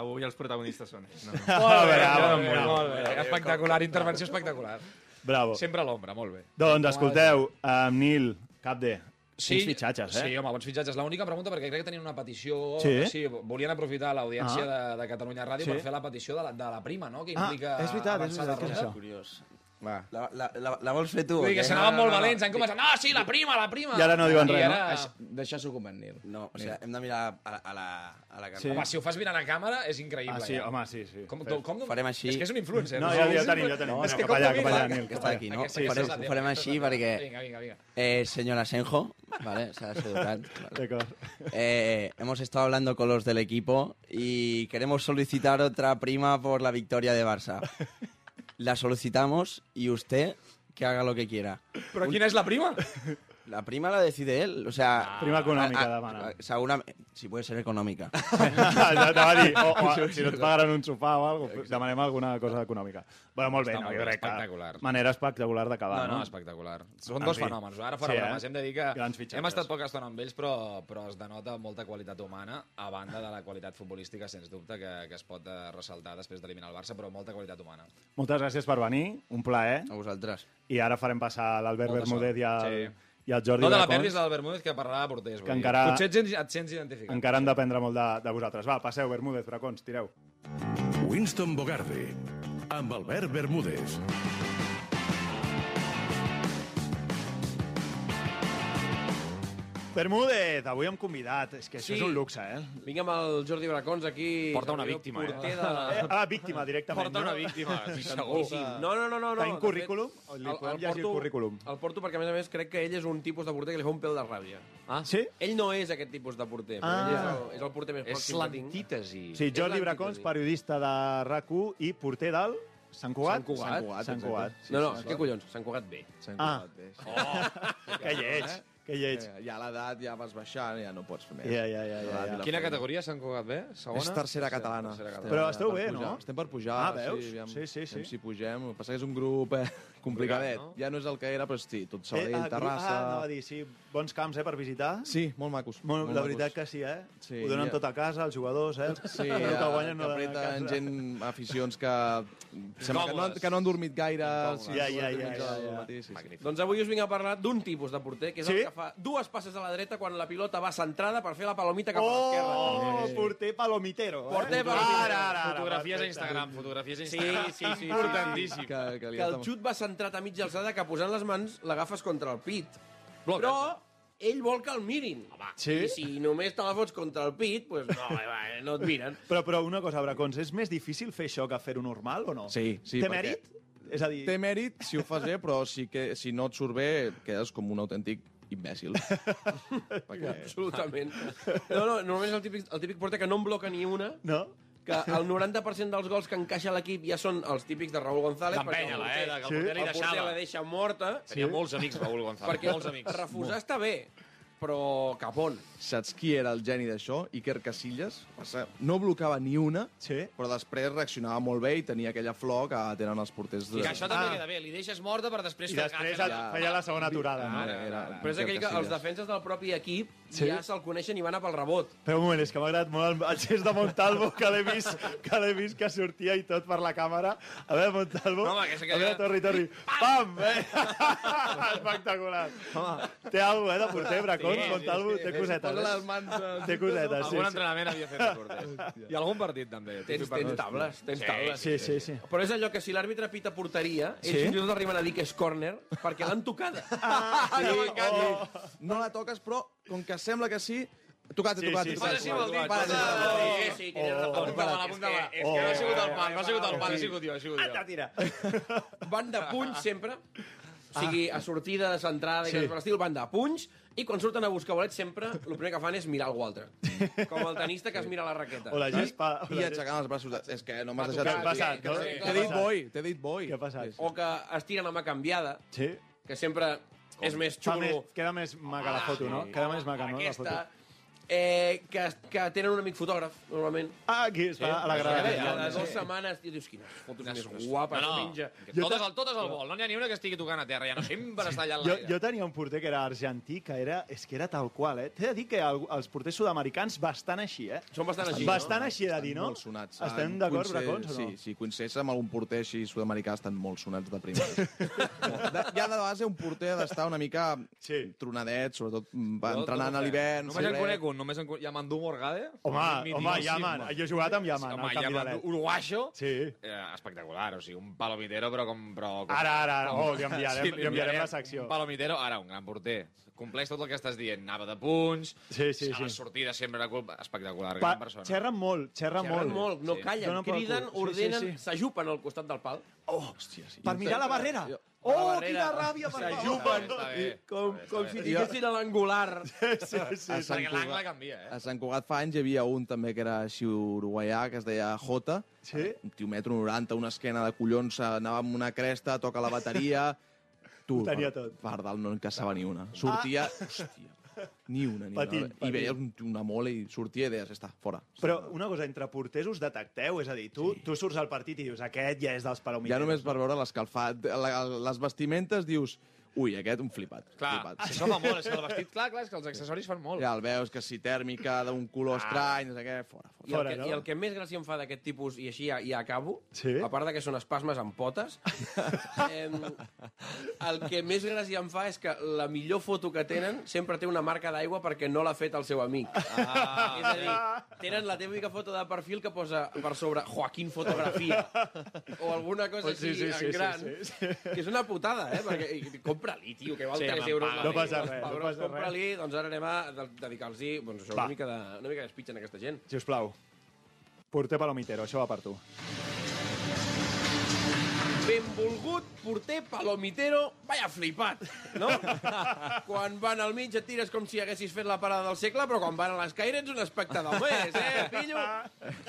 Avui els protagonistes són ells. No, no. Molt bé, molt bé. Espectacular, intervenció espectacular. Bravo. Sempre a l'ombra, molt bé. Doncs, escolteu, amb Nil, Capde, Sí, quins fitxatges, eh? Sí, home, bons fitxatges. L'única pregunta, perquè crec que tenien una petició... Sí? sí volien aprofitar l'audiència Ah. de, de Catalunya Ràdio Sí. per fer la petició de la, de la prima, no?, que Ah, implica és veritat, és veritat, de què és això? Curiós. Va. La, la, la, la vols fer tu? Vull dir que s'anaven No, no, molt no, no. valents, han començat, ah, sí, la prima, la prima! I ara no diuen I res, no? ara... Això, Deixar-s'ho com en Nil. No, o sigui, hem de mirar a, a la, a la Sí. Home, si ho fas mirant a càmera, és increïble. Ah, sí, ja. home, sí, sí. Com, com, com, Farem així. És que és un influencer. No, ja, ja tenim, ja tenim. És No, que cap allà, cap allà, Nil, està aquí, no? Aquesta farem, ho farem així perquè... Vinga, vinga, vinga. Eh, señor Asenjo, ¿vale? Se ha sido educado, vale. Eh, hemos estado hablando con los del equipo y queremos solicitar otra prima por la victoria de Barça. La solicitamos y usted que haga lo que quiera. Però quina és la prima? La prima la decide él, o sea... Prima econòmica, a- a- demana. Seguramente, si puede ser econòmica. ja te va dir, o, o, si no et pagaran un sopar o alguna cosa, demanem alguna cosa econòmica. Bueno, molt bé, Està no, molt jo bé, crec que espectacular. manera espectacular d'acabar, No, no? no, espectacular. Són En dos fi. fenòmens. Ara fora Sí, sí, eh? bromes, hem de dir que fitxatges. hem estat poca estona amb ells, però, però es denota molta qualitat humana, a banda de la qualitat futbolística, sens dubte, que, que es pot eh, ressaltar després d'eliminar el Barça, però molta qualitat humana. Moltes gràcies per venir, un plaer. A vosaltres. I ara farem passar l'Albert Molta Bermúdez i el, sort. I el Jordi No te la Bracons, perdis, del Bermúdez, que parlarà de porters. Que encara- Potser et sents, et sents identificat. Encara han d'aprendre molt de, de vosaltres. Va, passeu, Bermúdez, Bracons, tireu. Winston Bogarde, amb Albert Bermúdez. Bermúdez, avui hem convidat. És que això Sí. és un luxe, eh? Vinc amb el Jordi Bracons aquí. Porta una el víctima, eh? de... Eh, Ah, víctima, directament. Porta una víctima, segur. No, no, no, no. no Tenim currículum? fet, Li podem llegir el currículum? El porto perquè, a més a més, crec que ell és un tipus de porter que li fa un pèl de ràbia. Ah, Sí? Ell no és aquest tipus de porter, però Ah. ell és el, és el porter més És pròxim que tinc. l'antítesi. Sí, Jordi És Bracons, periodista de RAC1 i porter del Sant Cugat. Sant Cugat. Sant Cugat, Sant. Cugat. Sí, No, no, sí, què collons? Sant Cugat bé. Sant Ah. Cugat, bé. Oh, Que lleig, que lleig. Eh, Ja l'edat ja vas baixant, ja no pots fer més. Ja, ja, ja, ja, ja. la Quina feina. categoria s'han Cugat bé? Segona? És tercera catalana. Tercera Però esteu bé, pujar. no? Estem per pujar. Ah, veus? Sí, aviam, Sí, sí, sí. Si pugem. El que passa que és un grup eh, complicadet. no? Ja no és el que era, però sí, tot Eh, Sabadell, ah, Terrassa... Ah, anava a dir, sí, bons camps, eh, per visitar. Sí, molt macos. Molt, molt la macos. veritat que sí, eh? Sí, Ho donen ja. tot a casa, els jugadors, eh? Sí, El que ja, guanyen no que donen a apreten gent, aficions que sembla que no, han- que no han dormit gaire. Ja, ja, ja. Doncs avui us vinc a parlar d'un tipus de porter, que és el que fa dues passes a la dreta quan la pilota va centrada per fer la palomita cap a Oh, l'esquerra. porter palomitero. Porter eh? palomitero. Ara, ara, ara, Fotografies a. Instagram, fotografies a Sí, Instagram. sí, sí. sí, Importantíssim. Que, que, Que el xut va centrat a mitja alçada que posant les mans l'agafes contra el pit. Bloca. Però ell vol que el mirin. Sí? I si només te la fots contra el pit, doncs no, no et miren. Però, però una cosa, Bracons, és més difícil fer això que fer-ho normal o no? Sí, sí. Té perquè mèrit? És a dir... Té mèrit si ho fas bé, però si, que, si no et surt bé, quedes com un autèntic imbècil. perquè... Absolutament. No, no, normalment és el típic, el típic porter que no en bloca ni una, No? que el 90% dels gols que encaixa l'equip ja són els típics de Raúl González. D'empènyer-la, eh? Que Sí. el porter li El porter la deixa morta, Tenia molts amics, Raúl González. perquè molts amics. refusar està bé, però cap on? Saps qui era el geni d'això? Iker Casillas. No blocava ni una, Sí? però després reaccionava molt bé i tenia aquella flor que tenen els porters de... I que això també Ah. queda bé. Li deixes morta per després I després ja. feia la segona aturada. No, No? era, Però és aquell que els defenses del propi equip Sí? ja se'l coneixen i van a pel rebot. Però un moment, és que m'ha agradat molt el, el gest de Montalvo, que l'he vist, que l'he vist que sortia i tot per la càmera. A veure, Montalvo. No, home, que A veure, torri, torri. Pam! Eh? Espectacular. Té alguna eh, de porter, Bracons, Sí, sí, Montalvo? sí, Té sí. cosetes. Posa eh? les mans... eh, Té cosetes, sí. Algun sí. entrenament havia fet de porter. I algun partit, també. Tens, tens tables, tens Sí, tables. Sí, sí, sí. Però és allò que si l'àrbitre pita porteria, ells Sí? fins i tot arriben a dir que és córner perquè l'han tocada. Ah, Sí, oh. No la toques, però com que sembla que sí, tocat, Sí, tocat, sí, tocat. sí, sí, vol dir, Para, posa- para, para. Sí, sí, tens Oh. raó. Apunta'm-la, apunta'm-la. És que no ha sigut el pal, no ha sigut el pal, ha sigut jo, ha sigut Anda, jo. tira. Van de punys sempre, o sigui, a sortida, a centrada i Sí. per l'estil, van de punys, i quan surten a buscar bolets sempre el primer que fan és mirar algú altre. Com el tenista que es mira la raqueta. O la gespa. o I la aixecant els braços. De... És que no m'has Què deixat... ha passat, no? T'he Què dit boi, t'he dit boi. Què ha passat? O que es tiren a mà canviada, Sí? que sempre és més xulo. més, queda més maca la foto, no? Queda més maca, no, la foto. Eh, que, que tenen un amic fotògraf, normalment. Ah, aquí està, a la Que graderia. cada dues setmanes i dius, quines fotos més guapes, No, no, penja. que totes, al, totes al vol. No n'hi ha ni una que estigui tocant a terra. Ja no sempre està allà en Jo, l'aire. jo tenia un porter que era argentí, que era, és que era tal qual, eh? T'he de dir que el, els porters sud-americans bastant així, eh? Són bastant així, Bastant no? així de dir, no? Molt sonats. Estem d'acord, Bracons, o no? Sí, sí, coincideix amb algun porter així sud-americà, estan molt sonats de primera. de, ja de base un porter ha d'estar una mica Sí. tronadet, sobretot mm, va entrenant no a sé. l'hivern. Només en conec un, només en. Yamandu Morgade. Home, home, Yaman. Jo he jugat amb Yaman, Home, Yaman, uruguaixo. Sí. Eh, espectacular, o sigui, un palomitero, però com... Però, com Ara, ara, ara. Oh, li enviarem, Sí, li enviarem la secció. Un palomitero, ara, un gran porter. Compleix tot el que estàs dient. Anava de punts, Sí, sí, a sí. la sortida sempre era culpa... Espectacular, Pa gran persona. xerren molt, xerren, Xerren molt. molt, no Sí. callen, criden. Sí, ordenen, sí, sí. s'ajupen al costat del pal. Oh, Hòstia, sí. per mirar la barrera. Jo- Oh, barrera. quina ràbia, per favor. S'ajupen, com, com si diguessin a l'angular. Sí, sí, sí. A Sant Perquè l'angle Cugat, canvia, eh? a Sant Cugat fa anys hi havia un també que era així uruguaià, que es deia Jota, Sí? un tio metro 90, una esquena de collons, anava amb una cresta, toca la bateria... Tu, Ho tenia per, tot. Per dalt no encaçava ni una. Sortia... Hòstia, ni una, ni Patint, una. I un- una mole i sortia i deies, està, fora. Però una cosa, entre porters us detecteu, és a dir, tu, tu surts al partit i dius, aquest ja és dels Ja palomiteros. només per veure l'escalfat, les vestimentes, dius, ui, aquest un flipat. Clar, flipat. això fa molt, és que el vestit, clar, clar, és que els accessoris fan molt. Ja el veus, que si tèrmica, d'un color estrany, no sé què, fora, fora. I el, Fora, que, no? I el que més gràcia em fa d'aquest tipus, i així ja, ja acabo, Sí? a part de que són espasmes amb potes, eh, el que més gràcia em fa és que la millor foto que tenen sempre té una marca d'aigua perquè no l'ha fet el seu amic. Ah. És a dir, tenen la típica foto de perfil que posa per sobre Joaquín Fotografia o alguna cosa Pues sí, així sí, sí, en gran, sí, sí, que és una putada, eh? Perquè i com compra-li, tio, que val Sí, 3 home, euros. la no passa res, no passa compra-li, doncs ara anem a de- dedicar-los doncs, això, una mica de, una mica d'espitxa en aquesta gent. Si us plau. Porter Palomitero, això va per tu. Benvolgut porter Palomitero, vaya flipat, no? quan van al mig et tires com si haguessis fet la parada del segle, però quan van a l'escaire ets un espectador més, eh, pillo?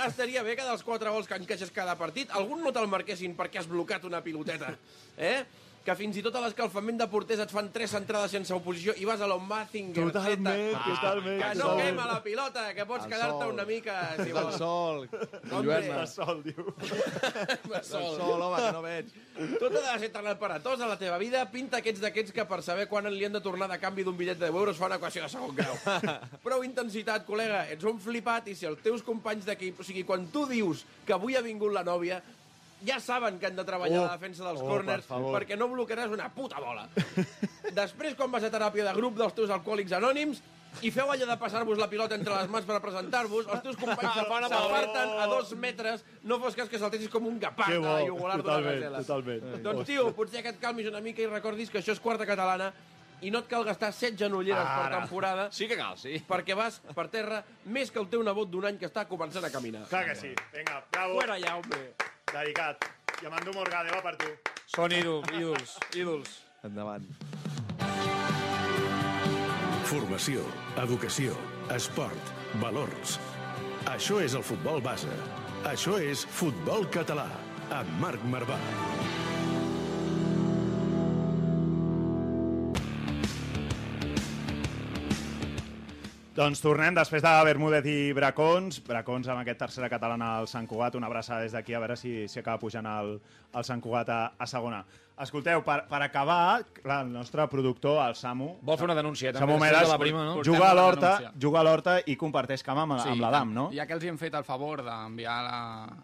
Estaria bé que dels quatre gols que encaixes cada partit, algun no te'l marquessin perquè has blocat una piloteta, eh? Que fins i tot a l'escalfament de porters et fan tres entrades sense oposició i vas a l'Ombazinger. Totalment, totalment, Que no totalment. quema la pilota, que pots quedar-te sol. una mica... Si El vols. sol. El sol, diu. El sol, home, que no veig. Tot ha de ser tan aparatós a la teva vida. Pinta aquests d'aquests que per saber quan li han de tornar de canvi d'un bitllet de 10 euros fa una equació de segon grau. Prou intensitat, col·lega. Ets un flipat i si els teus companys d'equip... O sigui, quan tu dius que avui ha vingut la nòvia, ja saben que han de treballar Oh, la defensa dels oh, corners per favor. perquè no blocaràs una puta bola. Després, quan vas a teràpia de grup dels teus alcohòlics anònims, i feu allò de passar-vos la pilota entre les mans per presentar-vos, els teus companys Fan amb el- s'aparten a dos metres, no fos cas que saltessis com un bo, a jugular d'una totalment, gazela. totalment. Doncs, tio, potser que et calmis una mica i recordis que això és quarta catalana i no et cal gastar set genolleres per Ara. temporada. Sí que cal, sí. Perquè vas per terra més que el teu nebot d'un any que està començant a caminar. Clar que sí. Vinga, bravo. Fuera ja, hombre. Dedicat. I Amandu Morgade, va per tu. Són ídols, ídols, ídols. Endavant. Formació, educació, esport, valors. Això és el futbol base. Això és Futbol Català, amb Marc Marvà. Doncs tornem després de Bermúdez i Bracons. Bracons amb aquest tercera catalana al Sant Cugat. Una abraçada des d'aquí a veure si, si acaba pujant el, el Sant Cugat a, a segona. Escolteu, per, per acabar, clar, el nostre productor, el Samu... Vol fer una denuncieta, Samu després Medes, de la prima, no? juga a l'Horta denúncia. juga a l'Horta i comparteix cama amb, amb l'Adam, no? Ja que els hi hem fet el favor d'enviar la,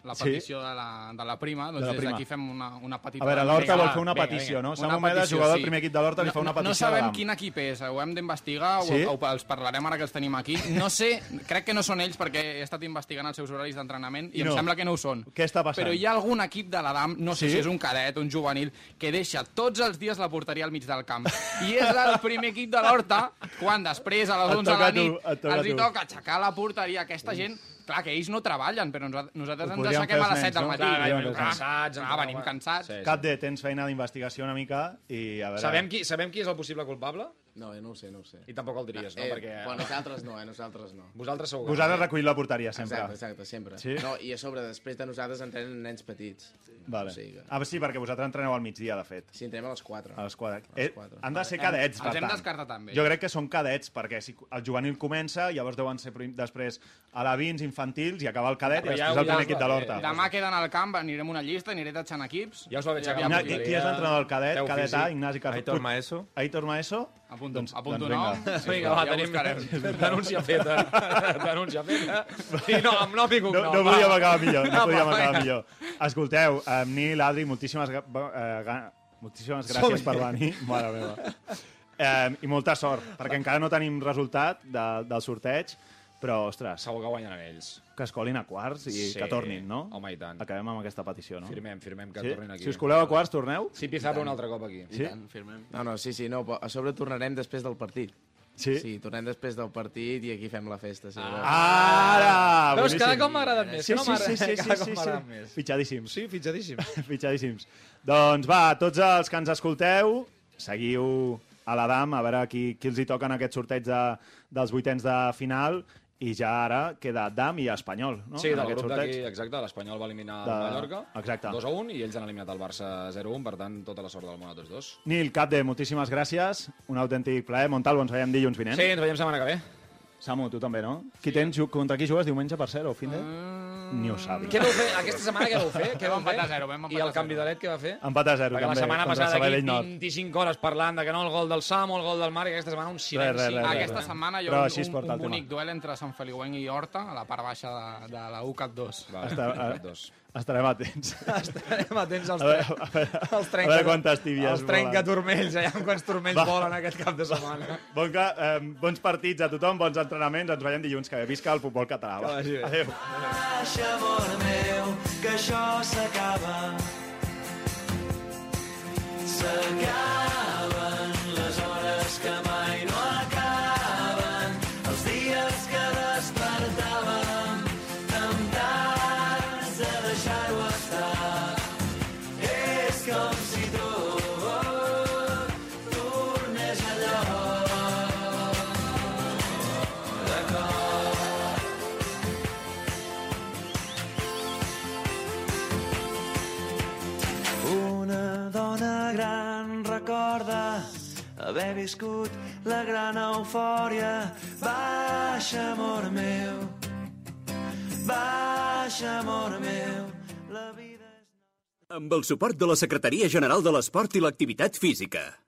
la Sí? petició de, la, de la prima, doncs De la des prima. d'aquí fem una, una petita... A veure, l'Horta vol fer una vinga, petició, vinga. no? Una Samu petició, jugador sí. del primer equip de l'Horta, li fa una No, petició no sabem quin equip és, ho hem d'investigar, Sí? ho, ho, els parlarem ara que els tenim aquí. No sé, crec que no són ells perquè he estat investigant els seus horaris d'entrenament i I em no. sembla que no ho són. Què està passant? Però hi ha algun equip de l'Adam, no sé Sí? si és un cadet, un juvenil, que deixa tots els dies la porteria al mig del camp. I és el primer equip de l'Horta quan després, a les Et 11 de la tu, nit, a els hi tu. toca aixecar la porteria. Aquesta gent, clar, que ells no treballen, però nosaltres, ens aixequem a les els 7 del nens, no? matí. Clar, venim cansats, clar, venim cansats. Sí, Cap de tens feina d'investigació una mica i a veure... Sabem qui, sabem qui és el possible culpable? No, eh, no ho sé, no ho sé. I tampoc el diries, no? Eh, Perquè... Bueno, nosaltres no, eh, nosaltres no. Vosaltres segur Vosaltres no. recollir la porteria sempre. Exacte, exacte, sempre. Sí? No, I a sobre, després de nosaltres entrenen nens petits. Vale. O sigui que... Ah, sí, perquè vosaltres entreneu al migdia, de fet. Sí, entrenem a les 4. A les 4. A les Eh, quatre. han de ser cadets, per els hem descartat amb ells. Jo crec que són cadets, perquè si el juvenil comença, llavors deuen ser prim- després a la 20 infantils i acabar el cadet i Però ja- després el ja primer us equip de l'Horta. Demà queden al camp, anirem una llista, aniré tachant equips. Ja us Ja, la Igna- porteria. Qui és l'entrenador del cadet? Cadet A. Ignasi Carrasco. Aitor Maeso. Aitor Maeso? Apunto, Doncs- apunto doncs nom. vinga. Sí, Vinga, va, ja tenim denúncia feta. denúncia feta. I no, amb nom i No, cognom. no podíem acabar millor, no Apa, podíem acabar millor. Escolteu, amb Nil, Adri, moltíssimes, eh, moltíssimes gràcies per venir. Mare meva. Eh, I molta sort, perquè encara no tenim resultat de, del sorteig, però, ostres, Segur que guanyen ells. Que es colin a quarts i Sí. que tornin, no? Home, i tant. Acabem amb aquesta petició, no? Firmem, firmem que Sí? tornin aquí. Si us coleu a quarts, torneu? Sí, Pizarro un altre cop aquí. Sí? I tant, firmem. No, no, sí, sí, no, però a sobre tornarem després del partit. Sí? Sí, tornem després del partit i aquí fem la festa. Sí, Ara! Veus, boníssim. cada cop m'agraden més. Sí, no sí, sí, sí, sí, sí, sí. més. Fitxadíssims. Sí, fitxadíssims. Fitxadíssims. Doncs va, tots els que ens escolteu, seguiu a l'Adam, a veure qui, qui els hi toca en aquest sorteig de, dels vuitens de final, i ja ara queda Dam i Espanyol, no? Sí, en del grup d'aquí, exacte, l'Espanyol va eliminar De- Mallorca, exacte. 2 a 1, i ells han eliminat el Barça 0 a 1, per tant, tota la sort del món a tots dos. Nil, Capde, moltíssimes gràcies. Un autèntic plaer. Montalvo, ens veiem dilluns vinent. Sí, ens veiem setmana que ve. Samu, tu també, no? Qui tens, contra qui jugues diumenge, per ser, o fin de? Ni ho sabi. Què vau fer? Aquesta setmana què vau fer? Què Vam fer? empatar a zero, vam I empatar el a canvi de led què va fer? Empat a zero, Perquè la també, setmana contra el passada aquí Sabadell Nord. 25 hores parlant de que no el gol del Samu, el gol del Marc, aquesta setmana un silenci. Res, res, res, Aquesta res. setmana hi ha es un, un, un bonic duel entre Sant Feliuenc i Horta, a la part baixa de, de la UCAT 2. Va, Està- dos. Estarem atents. Estarem atents als, A veure, a veure, als a trenca, veure quantes tíbies als trenca turmells, allà amb quants turmells Va. volen aquest cap de setmana. Bon ca, eh, bons partits a tothom, bons entrenaments. Ens veiem dilluns que ve. Visca el futbol català. Va. Que vagi bé. Adéu. Baixa, amor meu, que això s'acaba. S'acaba. Haver viscut la gran eufòria. Baixa, amor meu, baixa, amor meu, la vida... Amb el suport de la Secretaria General de l'Esport i l'Activitat Física.